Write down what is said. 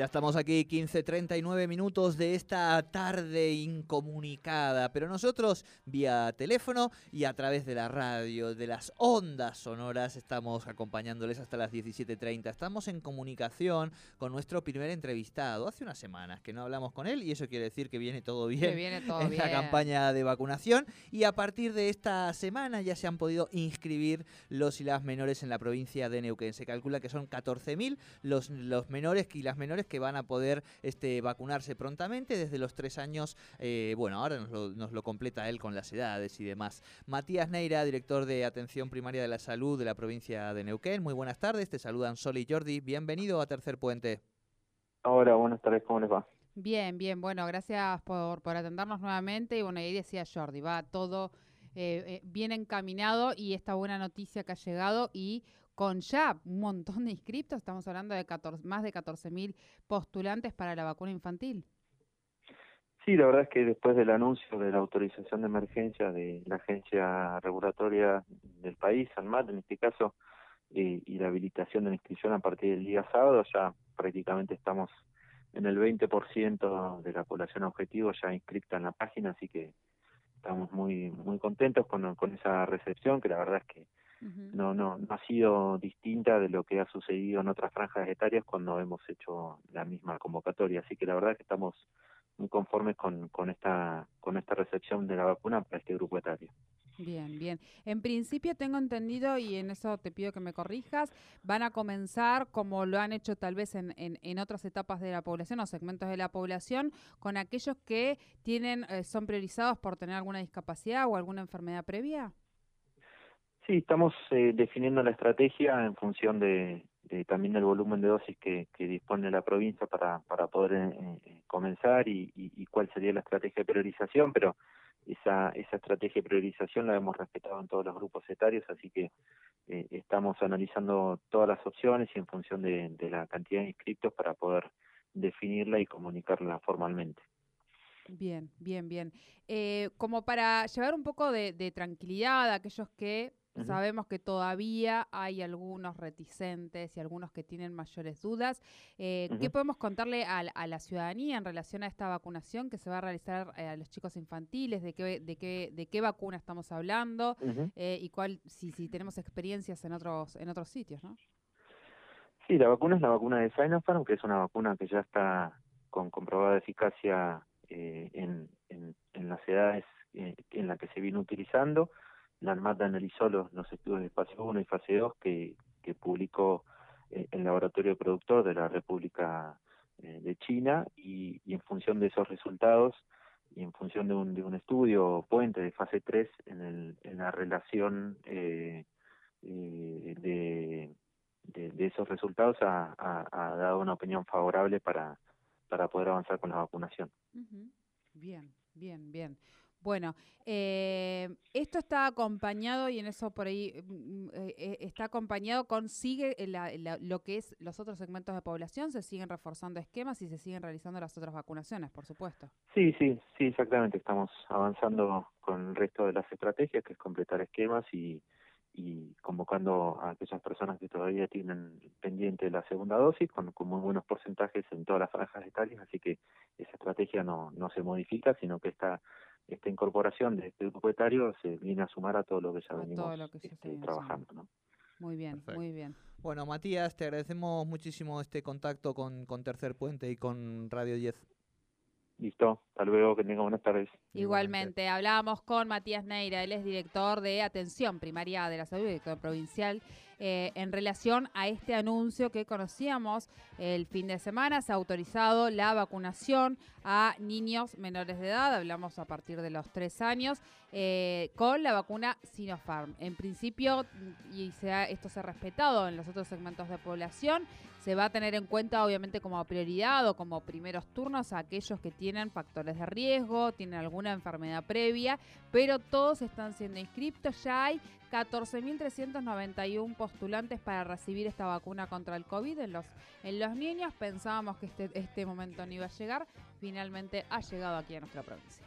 Ya estamos aquí, 15.39 minutos de esta tarde incomunicada, pero nosotros vía teléfono y a través de la radio, de las ondas sonoras, estamos acompañándoles hasta las 17.30. Estamos en comunicación con nuestro primer entrevistado. Hace unas semanas que no hablamos con él y eso quiere decir que viene todo bien viene todo en la campaña de vacunación. Y a partir de esta semana ya se han podido inscribir los y las menores en la provincia de Neuquén. Se calcula que son 14.000 los, los menores y las menores que van a poder este, vacunarse prontamente desde los tres años. Eh, bueno, ahora nos lo, nos lo completa él con las edades y demás. Matías Neira, director de Atención Primaria de la Salud de la provincia de Neuquén. Muy buenas tardes, te saludan Sol y Jordi. Bienvenido a Tercer Puente. Hola, buenas tardes, ¿cómo les va? Bien, bien, bueno, gracias por, por atendernos nuevamente. Y bueno, ahí decía Jordi, va todo eh, eh, bien encaminado y esta buena noticia que ha llegado y con ya un montón de inscriptos, estamos hablando de 14, más de 14.000 postulantes para la vacuna infantil. Sí, la verdad es que después del anuncio de la autorización de emergencia de la agencia regulatoria del país, ANMAT en este caso, eh, y la habilitación de la inscripción a partir del día sábado, ya prácticamente estamos en el 20% de la población objetivo ya inscripta en la página, así que estamos muy muy contentos con, con esa recepción, que la verdad es que no, no, no ha sido distinta de lo que ha sucedido en otras franjas etarias cuando hemos hecho la misma convocatoria. Así que la verdad es que estamos muy conformes con, con, esta, con esta recepción de la vacuna para este grupo etario. Bien, bien. En principio tengo entendido, y en eso te pido que me corrijas, van a comenzar, como lo han hecho tal vez en, en, en otras etapas de la población o segmentos de la población, con aquellos que tienen eh, son priorizados por tener alguna discapacidad o alguna enfermedad previa. Sí, estamos eh, definiendo la estrategia en función de, también del volumen de dosis que, dispone la provincia para, poder eh, eh, comenzar y, cuál sería la estrategia de priorización, pero esa, estrategia de priorización la hemos respetado en todos los grupos etarios, así que estamos analizando todas las opciones y en función de, la cantidad de inscritos para poder definirla y comunicarla formalmente. Bien, bien, bien. Como para llevar un poco de tranquilidad a aquellos que Uh -huh. Sabemos que todavía hay algunos reticentes y algunos que tienen mayores dudas. Eh, uh -huh. ¿Qué podemos contarle a, a, la ciudadanía en relación a esta vacunación que se va a realizar eh, a los chicos infantiles? ¿De qué, de qué, de qué vacuna estamos hablando? Uh -huh. eh, y cuál, si, si tenemos experiencias en otros, en otros sitios, ¿no? Sí, la vacuna es la vacuna de Sinopharm, que es una vacuna que ya está con comprobada eficacia eh, en, en, en, las edades en las que se viene utilizando la ANMAT analizó los, los estudios de fase 1 y fase 2 que, publicó eh, el laboratorio productor de la República eh, de China y, en función de esos resultados y en función de un, de un estudio puente de fase 3 en, el, en la relación eh, eh, de, esos resultados ha, ha, dado una opinión favorable para, para poder avanzar con la vacunación. Bien, bien, bien. Bueno, eh, esto está acompañado y en eso por ahí mm, eh, eh, está acompañado con sigue la, la, lo que es los otros segmentos de población, se siguen reforzando esquemas y se siguen realizando las otras vacunaciones, por supuesto. Sí, sí, sí, exactamente. Estamos avanzando con el resto de las estrategias, que es completar esquemas y, y convocando a aquellas personas que todavía tienen pendiente la segunda dosis con, con muy buenos porcentajes en todas las franjas etarias, así que esa estrategia no, no se modifica, sino que está esta incorporación de este grupo etario se viene a sumar a todo lo que ya a venimos que este, trabajando. ¿no? Muy bien, Perfecto. muy bien. Bueno, Matías, te agradecemos muchísimo este contacto con, con Tercer Puente y con Radio 10. Listo, hasta luego, que tenga buenas tardes. Igualmente, hablábamos con Matías Neira, él es director de Atención Primaria de la Salud Provincial eh, en relación a este anuncio que conocíamos el fin de semana. Se ha autorizado la vacunación a niños menores de edad, hablamos a partir de los tres años, eh, con la vacuna Sinopharm. En principio, y se esto se ha respetado en los otros segmentos de población, se va a tener en cuenta obviamente como prioridad o como primeros turnos a aquellos que tienen factores de riesgo, tienen alguna enfermedad previa, pero todos están siendo inscriptos. Ya hay 14.391 postulantes para recibir esta vacuna contra el COVID en los, en los niños. Pensábamos que este, este momento no iba a llegar. Finalmente ha llegado aquí a nuestra provincia.